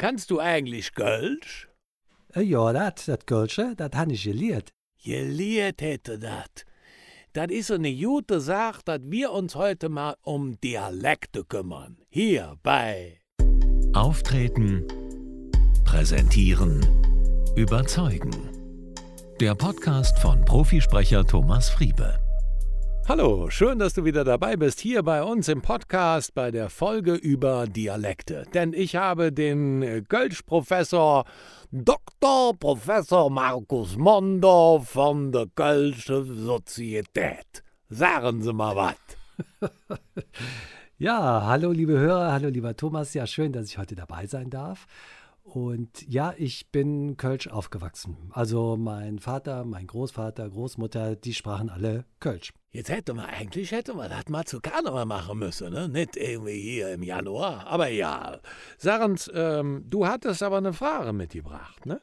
kannst du eigentlich Kölsch? Äh, ja, dat, dat Kölsche, dat han ich geliert. Geliert hätte dat. Das ist so eine gute Sache, dass wir uns heute mal um Dialekte kümmern. Hier bei Auftreten, präsentieren, überzeugen. Der Podcast von Profisprecher Thomas Friebe. Hallo, schön, dass du wieder dabei bist hier bei uns im Podcast bei der Folge über Dialekte. Denn ich habe den Kölsch-Professor Dr. Professor Markus Mondo von der Kölsche Sozietät. Sagen Sie mal was. ja, hallo liebe Hörer, hallo lieber Thomas. Ja, schön, dass ich heute dabei sein darf. Und ja, ich bin Kölsch aufgewachsen. Also mein Vater, mein Großvater, Großmutter, die sprachen alle Kölsch. Jetzt hätte man eigentlich, hätte man das mal zu Karneval machen müssen, ne? Nicht irgendwie hier im Januar. Aber ja, sag uns, ähm, du hattest aber eine Frage mitgebracht, ne?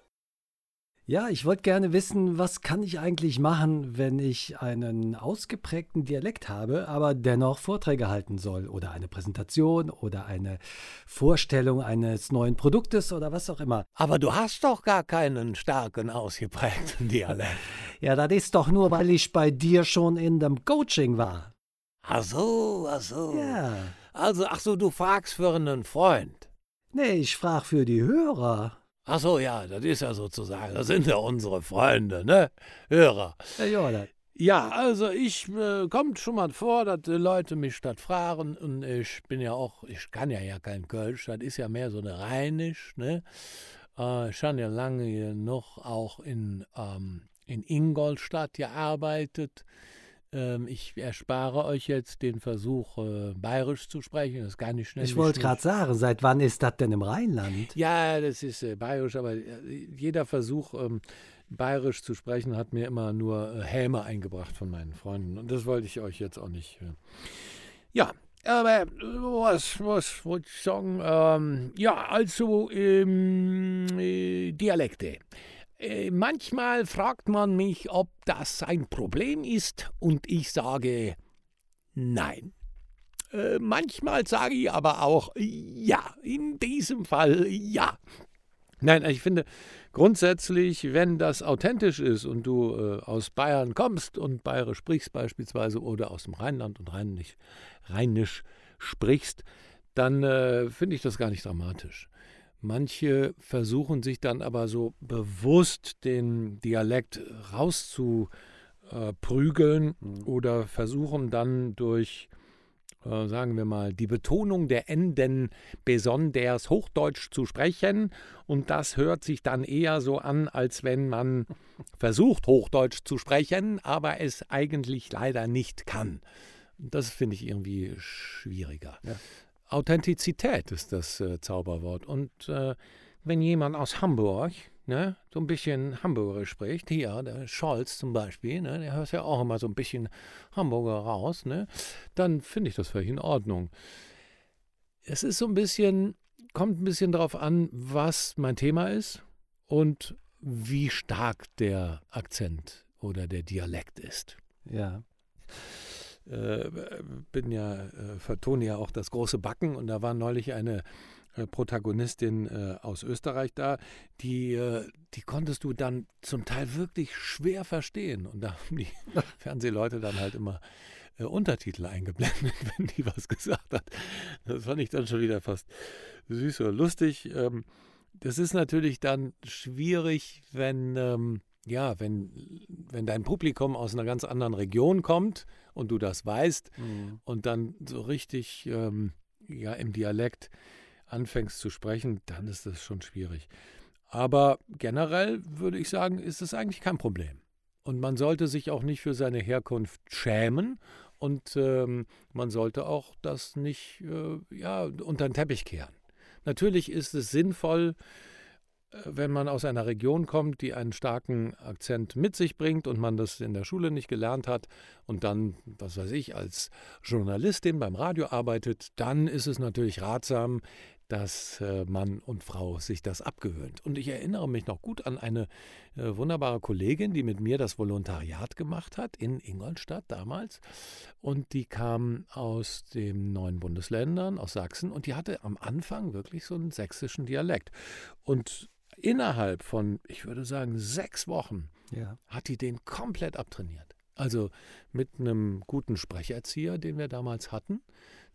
Ja, ich wollte gerne wissen, was kann ich eigentlich machen, wenn ich einen ausgeprägten Dialekt habe, aber dennoch Vorträge halten soll oder eine Präsentation oder eine Vorstellung eines neuen Produktes oder was auch immer. Aber du hast doch gar keinen starken ausgeprägten Dialekt. ja, das ist doch nur, weil ich bei dir schon in dem Coaching war. Ach so, ach so. Ja. Also, ach so, du fragst für einen Freund. Nee, ich frag für die Hörer. Ach so, ja, das ist ja sozusagen, das sind ja unsere Freunde, ne? Hörer. Ja, ja. Ja, also ich äh, kommt schon mal vor, dass die Leute mich das fragen und ich bin ja auch, ich kann ja ja kein Kölsch, das ist ja mehr so eine Rheinisch, ne? Äh, ich habe ja lange noch auch in, ähm, in Ingolstadt gearbeitet. Ähm, ich erspare euch jetzt den Versuch, äh, bayerisch zu sprechen. Das ist gar nicht schnell. Ich wollte gerade sagen, seit wann ist das denn im Rheinland? Ja, das ist äh, bayerisch, aber äh, jeder Versuch, ähm, bayerisch zu sprechen, hat mir immer nur äh, Häme eingebracht von meinen Freunden. Und das wollte ich euch jetzt auch nicht. Äh. Ja, aber was, was wollte ich sagen? Ähm, ja, also ähm, äh, Dialekte. Äh, manchmal fragt man mich, ob das ein Problem ist, und ich sage nein. Äh, manchmal sage ich aber auch ja, in diesem Fall ja. Nein, ich finde grundsätzlich, wenn das authentisch ist und du äh, aus Bayern kommst und Bayerisch sprichst beispielsweise oder aus dem Rheinland und Rheinisch, Rheinisch sprichst, dann äh, finde ich das gar nicht dramatisch. Manche versuchen sich dann aber so bewusst den Dialekt rauszuprügeln mhm. oder versuchen dann durch, äh, sagen wir mal, die Betonung der Enden besonders Hochdeutsch zu sprechen. Und das hört sich dann eher so an, als wenn man versucht, Hochdeutsch zu sprechen, aber es eigentlich leider nicht kann. Das finde ich irgendwie schwieriger. Ja. Authentizität ist das äh, Zauberwort. Und äh, wenn jemand aus Hamburg ne, so ein bisschen Hamburgerisch spricht, hier, der Scholz zum Beispiel, ne, der hört ja auch immer so ein bisschen Hamburger raus, ne, dann finde ich das völlig in Ordnung. Es ist so ein bisschen, kommt ein bisschen darauf an, was mein Thema ist und wie stark der Akzent oder der Dialekt ist. Ja äh, bin ja, äh, vertone ja auch das große Backen und da war neulich eine äh, Protagonistin äh, aus Österreich da, die, äh, die konntest du dann zum Teil wirklich schwer verstehen. Und da haben die Fernsehleute dann halt immer äh, Untertitel eingeblendet, wenn die was gesagt hat. Das fand ich dann schon wieder fast süß oder lustig. Ähm, das ist natürlich dann schwierig, wenn ähm, ja, wenn, wenn dein Publikum aus einer ganz anderen Region kommt und du das weißt mhm. und dann so richtig ähm, ja, im Dialekt anfängst zu sprechen, dann ist das schon schwierig. Aber generell würde ich sagen, ist es eigentlich kein Problem. Und man sollte sich auch nicht für seine Herkunft schämen und ähm, man sollte auch das nicht äh, ja, unter den Teppich kehren. Natürlich ist es sinnvoll, wenn man aus einer Region kommt, die einen starken Akzent mit sich bringt und man das in der Schule nicht gelernt hat und dann, was weiß ich, als Journalistin beim Radio arbeitet, dann ist es natürlich ratsam, dass äh, Mann und Frau sich das abgewöhnt. Und ich erinnere mich noch gut an eine äh, wunderbare Kollegin, die mit mir das Volontariat gemacht hat in Ingolstadt damals. Und die kam aus den neuen Bundesländern, aus Sachsen. Und die hatte am Anfang wirklich so einen sächsischen Dialekt. Und innerhalb von, ich würde sagen, sechs Wochen ja. hat die den komplett abtrainiert. Also mit einem guten Sprecherzieher, den wir damals hatten,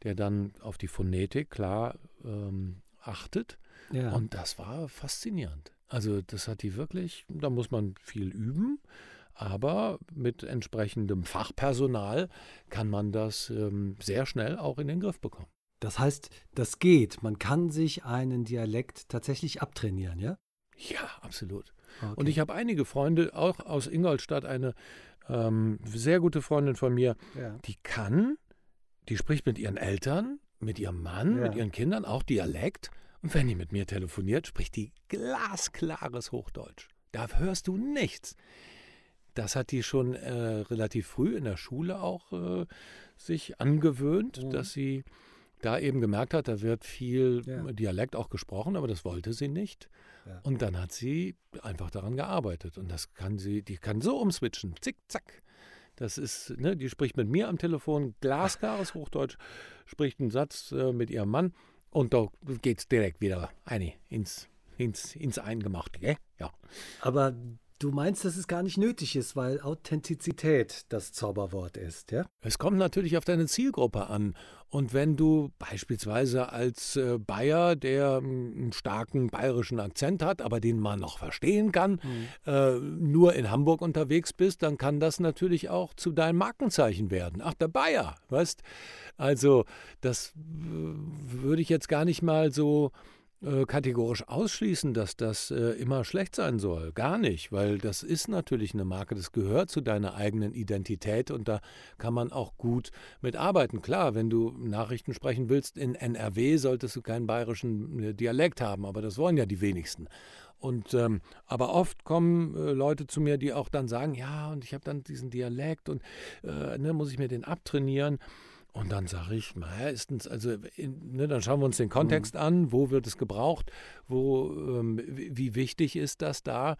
der dann auf die Phonetik klar ähm, achtet. Ja. Und das war faszinierend. Also das hat die wirklich, da muss man viel üben, aber mit entsprechendem Fachpersonal kann man das ähm, sehr schnell auch in den Griff bekommen. Das heißt, das geht. Man kann sich einen Dialekt tatsächlich abtrainieren, ja? Ja, absolut. Okay. Und ich habe einige Freunde, auch aus Ingolstadt, eine ähm, sehr gute Freundin von mir, ja. die kann, die spricht mit ihren Eltern, mit ihrem Mann, ja. mit ihren Kindern auch Dialekt. Und wenn die mit mir telefoniert, spricht die glasklares Hochdeutsch. Da hörst du nichts. Das hat die schon äh, relativ früh in der Schule auch äh, sich angewöhnt, mhm. dass sie da eben gemerkt hat, da wird viel ja. Dialekt auch gesprochen, aber das wollte sie nicht. Ja. Und dann hat sie einfach daran gearbeitet. Und das kann sie, die kann so umswitchen, zick, zack. Das ist, ne, die spricht mit mir am Telefon, glasklares Hochdeutsch, spricht einen Satz äh, mit ihrem Mann und da geht es direkt wieder eine ins, ins, ins Eingemachte. Ja. Aber Du meinst, dass es gar nicht nötig ist, weil Authentizität das Zauberwort ist, ja? Es kommt natürlich auf deine Zielgruppe an. Und wenn du beispielsweise als äh, Bayer, der einen starken bayerischen Akzent hat, aber den man noch verstehen kann, mhm. äh, nur in Hamburg unterwegs bist, dann kann das natürlich auch zu deinem Markenzeichen werden. Ach, der Bayer, weißt? Also, das würde ich jetzt gar nicht mal so äh, kategorisch ausschließen, dass das äh, immer schlecht sein soll. Gar nicht, weil das ist natürlich eine Marke, das gehört zu deiner eigenen Identität und da kann man auch gut mit arbeiten. Klar, wenn du Nachrichten sprechen willst in NRW, solltest du keinen bayerischen äh, Dialekt haben, aber das wollen ja die wenigsten. Und ähm, aber oft kommen äh, Leute zu mir, die auch dann sagen, ja, und ich habe dann diesen Dialekt und äh, ne, muss ich mir den abtrainieren. Und dann sage ich, meistens, also in, ne, dann schauen wir uns den Kontext mhm. an, wo wird es gebraucht, wo, ähm, wie wichtig ist das da,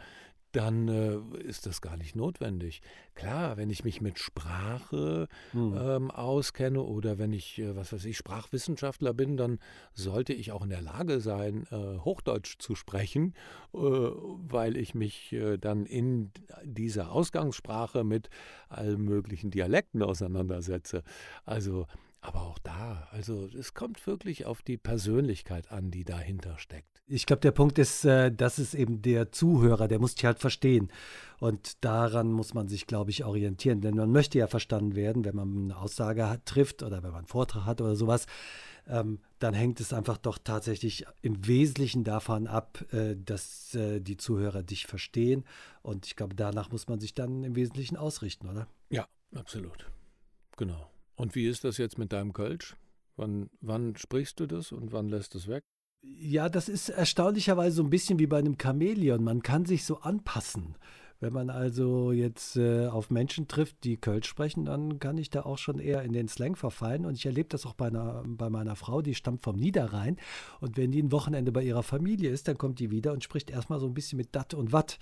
dann äh, ist das gar nicht notwendig. Klar, wenn ich mich mit Sprache mhm. ähm, auskenne oder wenn ich, äh, was weiß ich, Sprachwissenschaftler bin, dann sollte ich auch in der Lage sein, äh, Hochdeutsch zu sprechen, äh, weil ich mich äh, dann in dieser Ausgangssprache mit allen möglichen Dialekten auseinandersetze. Also aber auch da, also es kommt wirklich auf die Persönlichkeit an, die dahinter steckt. Ich glaube, der Punkt ist, äh, das ist eben der Zuhörer, der muss dich halt verstehen. Und daran muss man sich, glaube ich, orientieren. Denn man möchte ja verstanden werden, wenn man eine Aussage hat, trifft oder wenn man einen Vortrag hat oder sowas. Ähm, dann hängt es einfach doch tatsächlich im Wesentlichen davon ab, äh, dass äh, die Zuhörer dich verstehen. Und ich glaube, danach muss man sich dann im Wesentlichen ausrichten, oder? Ja, absolut. Genau. Und wie ist das jetzt mit deinem Kölsch? Wann, wann sprichst du das und wann lässt es weg? Ja, das ist erstaunlicherweise so ein bisschen wie bei einem Chamäleon. Man kann sich so anpassen. Wenn man also jetzt äh, auf Menschen trifft, die Kölsch sprechen, dann kann ich da auch schon eher in den Slang verfallen. Und ich erlebe das auch bei, einer, bei meiner Frau, die stammt vom Niederrhein. Und wenn die ein Wochenende bei ihrer Familie ist, dann kommt die wieder und spricht erstmal so ein bisschen mit Dat und Watt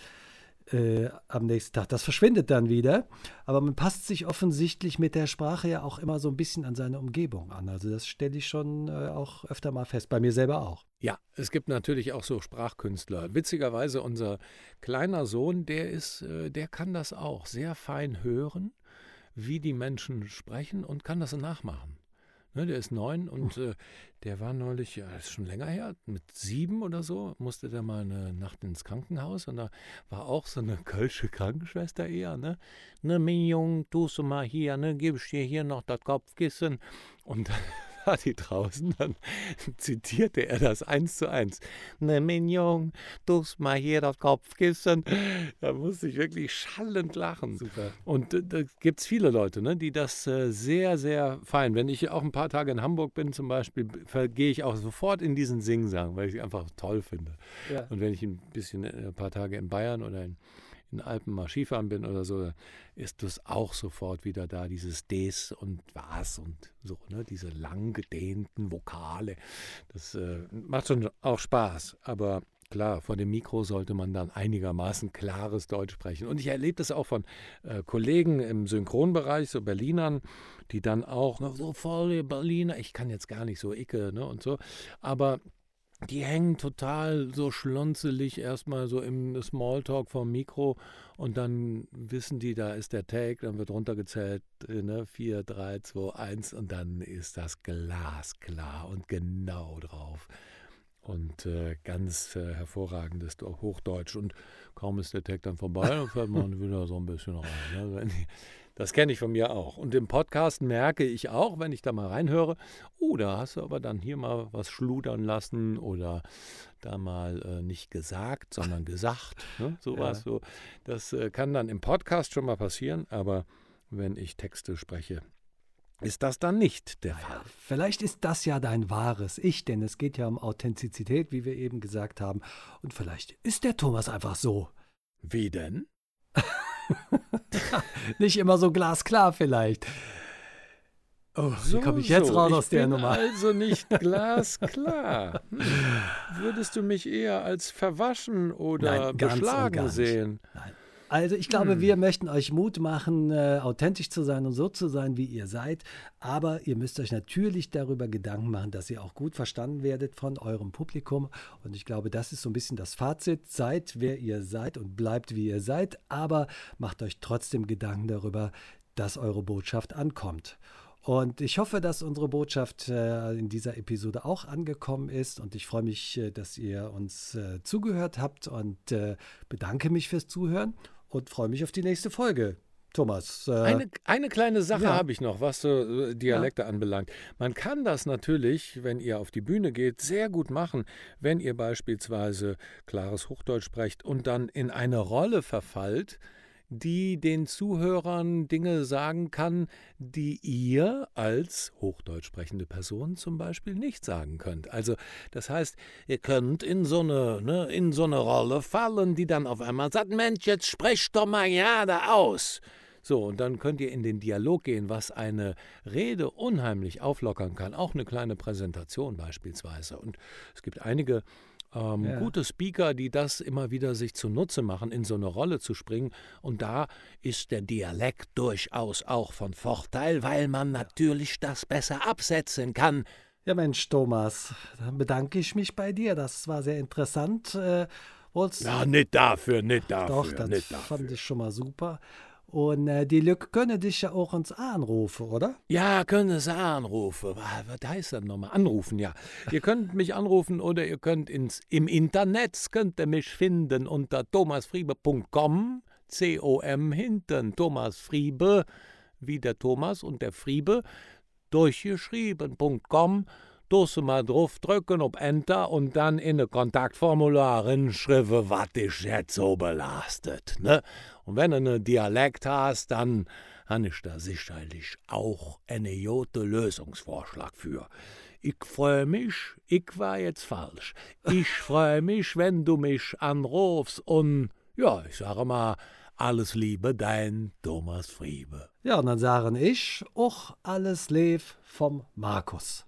äh, am nächsten Tag. Das verschwindet dann wieder, aber man passt sich offensichtlich mit der Sprache ja auch immer so ein bisschen an seine Umgebung an. Also das stelle ich schon äh, auch öfter mal fest, bei mir selber auch. Ja, es gibt natürlich auch so Sprachkünstler. Witzigerweise unser kleiner Sohn, der ist, äh, der kann das auch sehr fein hören, wie die Menschen sprechen und kann das nachmachen. Ne, der ist neun und äh, der war neulich, ja, das ist schon länger her, mit sieben oder so, musste der mal eine Nacht ins Krankenhaus und da war auch so eine kölsche Krankenschwester eher, ne? Ne, mein Junge, tust du mal hier, ne, gib ich dir hier noch das Kopfkissen. Und die draußen, dann zitierte er das eins zu eins. Ne, Mignon, tust mal hier das Kopfkissen. Da musste ich wirklich schallend lachen. Super. Und äh, da gibt es viele Leute, ne, die das äh, sehr, sehr fein. Wenn ich auch ein paar Tage in Hamburg bin zum Beispiel, gehe ich auch sofort in diesen Singsang, weil ich es einfach toll finde. Ja. Und wenn ich ein bisschen äh, ein paar Tage in Bayern oder in den Alpen mal Skifahren bin oder so, ist das auch sofort wieder da, dieses Des und Was und so, ne? diese lang gedehnten Vokale. Das äh, macht schon auch Spaß, aber klar, vor dem Mikro sollte man dann einigermaßen klares Deutsch sprechen. Und ich erlebe das auch von äh, Kollegen im Synchronbereich, so Berlinern, die dann auch so voll Berliner, ich kann jetzt gar nicht so icke ne, und so, aber die hängen total so schlunzelig erstmal so im Smalltalk vom Mikro und dann wissen die, da ist der Take, dann wird runtergezählt, ne, 4, 3, 2, 1 und dann ist das glasklar und genau drauf und äh, ganz äh, hervorragendes Hochdeutsch. Und kaum ist der Tag dann vorbei, dann fährt man wieder so ein bisschen rein. Ne? Das kenne ich von mir auch. Und im Podcast merke ich auch, wenn ich da mal reinhöre, oh, da hast du aber dann hier mal was schludern lassen oder da mal äh, nicht gesagt, sondern gesagt. Ne? So ja. so. Das äh, kann dann im Podcast schon mal passieren, aber wenn ich Texte spreche, ist das dann nicht der Fall. Vielleicht ist das ja dein wahres Ich, denn es geht ja um Authentizität, wie wir eben gesagt haben. Und vielleicht ist der Thomas einfach so. Wie denn? nicht immer so glasklar vielleicht. Oh, so, wie komme ich jetzt so. raus ich aus der Nummer? Also nicht glasklar. Hm. Würdest du mich eher als verwaschen oder Nein, beschlagen sehen? Nein. Also ich glaube, hm. wir möchten euch Mut machen, äh, authentisch zu sein und so zu sein, wie ihr seid. Aber ihr müsst euch natürlich darüber Gedanken machen, dass ihr auch gut verstanden werdet von eurem Publikum. Und ich glaube, das ist so ein bisschen das Fazit. Seid, wer ihr seid und bleibt, wie ihr seid. Aber macht euch trotzdem Gedanken darüber, dass eure Botschaft ankommt. Und ich hoffe, dass unsere Botschaft äh, in dieser Episode auch angekommen ist. Und ich freue mich, äh, dass ihr uns äh, zugehört habt und äh, bedanke mich fürs Zuhören und freue mich auf die nächste Folge. Thomas. Äh, eine, eine kleine Sache ja. habe ich noch, was so äh, Dialekte ja. anbelangt. Man kann das natürlich, wenn ihr auf die Bühne geht, sehr gut machen, wenn ihr beispielsweise klares Hochdeutsch sprecht und dann in eine Rolle verfallt, die den Zuhörern Dinge sagen kann, die ihr als hochdeutsch sprechende Person zum Beispiel nicht sagen könnt. Also das heißt, ihr könnt in so eine, ne, in so eine Rolle fallen, die dann auf einmal sagt, Mensch, jetzt sprech doch mal da aus. So, und dann könnt ihr in den Dialog gehen, was eine Rede unheimlich auflockern kann. Auch eine kleine Präsentation beispielsweise. Und es gibt einige ähm, ja. gute Speaker, die das immer wieder sich zunutze machen, in so eine Rolle zu springen. Und da ist der Dialekt durchaus auch von Vorteil, weil man natürlich das besser absetzen kann. Ja, Mensch, Thomas, dann bedanke ich mich bei dir. Das war sehr interessant. Äh, ja, nicht dafür, nicht dafür. Doch, das fand ich schon mal super. Und äh, die Lücke können dich ja auch uns anrufen, oder? Ja, können sie anrufen. Was heißt das nochmal? Anrufen, ja. ihr könnt mich anrufen oder ihr könnt ins, im Internet, könnt ihr mich finden unter thomasfriebe.com, C-O-M hinten, Thomas Friebe, wie der Thomas und der Friebe, durchgeschrieben.com Dosse mal drauf drücken ob Enter und dann in ein Kontaktformular hinschreiben, was dich jetzt so belastet. Ne? Und wenn du einen Dialekt hast, dann habe ich da sicherlich auch einen guten Lösungsvorschlag für. Ich freue mich, ich war jetzt falsch. Ich freue mich, wenn du mich anrufst und ja, ich sage mal, alles Liebe, dein Thomas Friebe. Ja, und dann sage ich auch alles Lieb vom Markus.